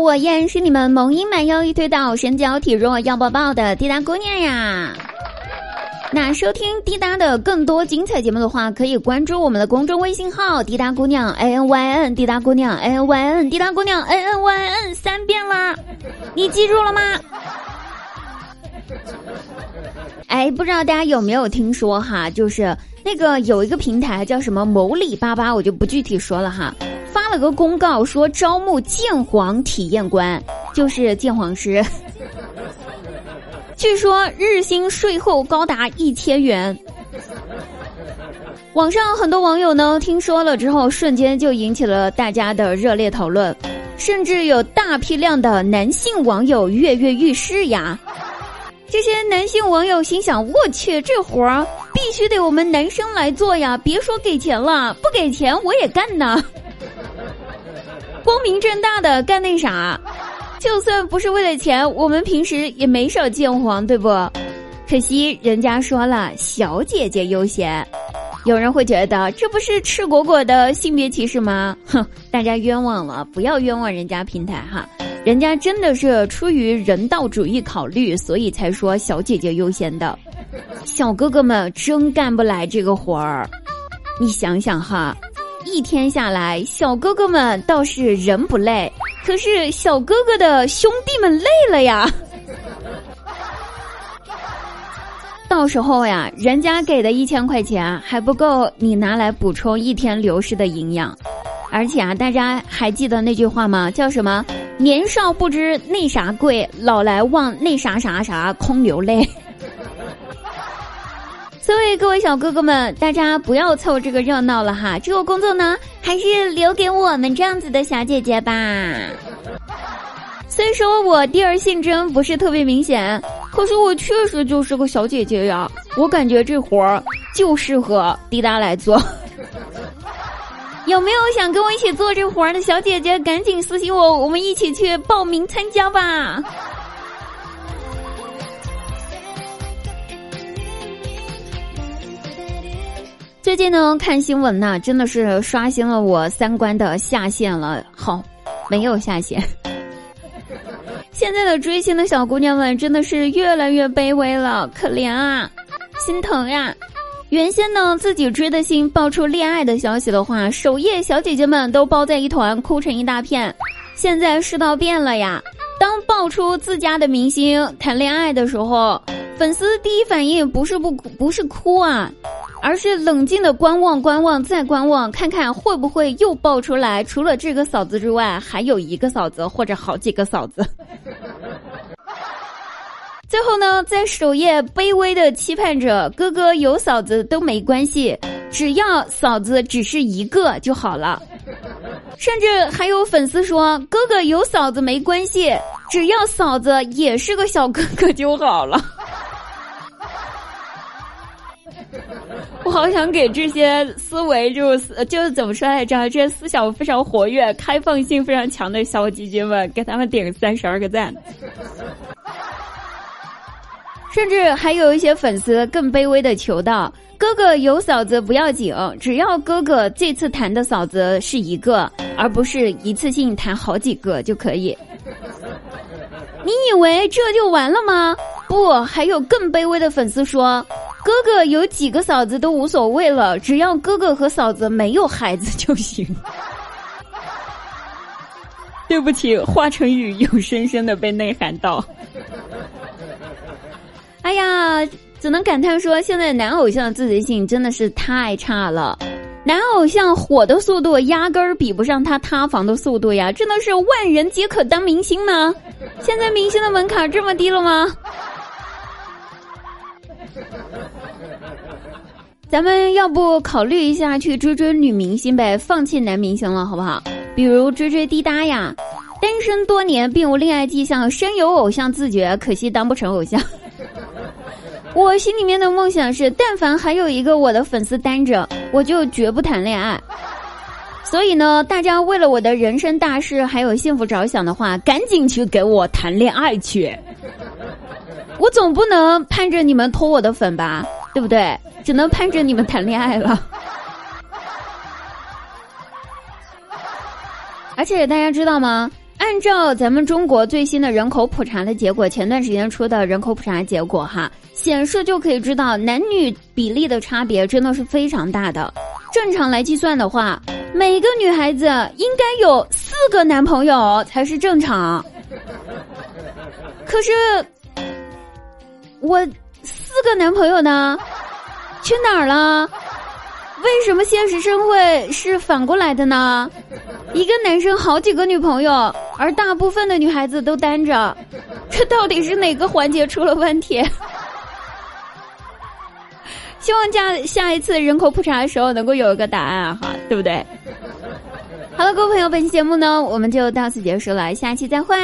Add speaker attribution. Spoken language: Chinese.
Speaker 1: 我依然是你们萌音满腰一推倒，身娇体弱要抱抱的滴答姑娘呀。那收听滴答的更多精彩节目的话，可以关注我们的公众微信号“滴答姑娘 a n y n”，滴答姑娘 a n y n，滴答姑娘 a n y n 三遍啦，你记住了吗？哎，不知道大家有没有听说哈，就是那个有一个平台叫什么某里巴巴，我就不具体说了哈。发了个公告说招募鉴黄体验官，就是鉴黄师。据说日薪税后高达一千元。网上很多网友呢听说了之后，瞬间就引起了大家的热烈讨论，甚至有大批量的男性网友跃跃欲试呀。这些男性网友心想：我去，这活儿必须得我们男生来做呀！别说给钱了，不给钱我也干呢。光明正大的干那啥，就算不是为了钱，我们平时也没少见黄，对不？可惜人家说了，小姐姐优先。有人会觉得这不是赤果果的性别歧视吗？哼，大家冤枉了，不要冤枉人家平台哈，人家真的是出于人道主义考虑，所以才说小姐姐优先的。小哥哥们真干不来这个活儿，你想想哈。一天下来，小哥哥们倒是人不累，可是小哥哥的兄弟们累了呀。到时候呀，人家给的一千块钱还不够你拿来补充一天流失的营养，而且啊，大家还记得那句话吗？叫什么？年少不知那啥贵，老来忘那啥啥啥，空流泪。所以各位小哥哥们，大家不要凑这个热闹了哈！这个工作呢，还是留给我们这样子的小姐姐吧。虽说我第二性征不是特别明显，可是我确实就是个小姐姐呀。我感觉这活儿就适合滴答来做。有没有想跟我一起做这活儿的小姐姐？赶紧私信我，我们一起去报名参加吧。最近呢，看新闻呢，真的是刷新了我三观的下限了。好，没有下限。现在的追星的小姑娘们真的是越来越卑微了，可怜啊，心疼呀。原先呢，自己追的星爆出恋爱的消息的话，首页小姐姐们都包在一团，哭成一大片。现在世道变了呀，当爆出自家的明星谈恋爱的时候，粉丝第一反应不是不哭不是哭啊。而是冷静的观望、观望再观望，看看会不会又爆出来，除了这个嫂子之外，还有一个嫂子或者好几个嫂子。最后呢，在首页卑微的期盼着哥哥有嫂子都没关系，只要嫂子只是一个就好了。甚至还有粉丝说，哥哥有嫂子没关系，只要嫂子也是个小哥哥就好了。好想给这些思维就是就是怎么说来着？这些思想非常活跃、开放性非常强的小姐姐们，给他们点三十二个赞。甚至还有一些粉丝更卑微的求道：“哥哥有嫂子不要紧，只要哥哥这次谈的嫂子是一个，而不是一次性谈好几个就可以。”你以为这就完了吗？不，还有更卑微的粉丝说。哥哥有几个嫂子都无所谓了，只要哥哥和嫂子没有孩子就行。对不起，华晨宇又深深的被内涵到。哎呀，只能感叹说，现在男偶像的自觉性真的是太差了。男偶像火的速度压根儿比不上他塌房的速度呀！真的是万人皆可当明星吗？现在明星的门槛这么低了吗？咱们要不考虑一下去追追女明星呗，放弃男明星了，好不好？比如追追滴答呀，单身多年并无恋爱迹象，深有偶像自觉，可惜当不成偶像。我心里面的梦想是，但凡还有一个我的粉丝单着，我就绝不谈恋爱。所以呢，大家为了我的人生大事还有幸福着想的话，赶紧去给我谈恋爱去。我总不能盼着你们偷我的粉吧，对不对？只能盼着你们谈恋爱了。而且大家知道吗？按照咱们中国最新的人口普查的结果，前段时间出的人口普查结果哈，显示就可以知道男女比例的差别真的是非常大的。正常来计算的话，每个女孩子应该有四个男朋友才是正常。可是我四个男朋友呢，去哪儿了？为什么现实生活是反过来的呢？一个男生好几个女朋友，而大部分的女孩子都单着，这到底是哪个环节出了问题？希望下下一次人口普查的时候能够有一个答案哈，对不对？好了，各位朋友，本期节目呢我们就到此结束了，下期再会。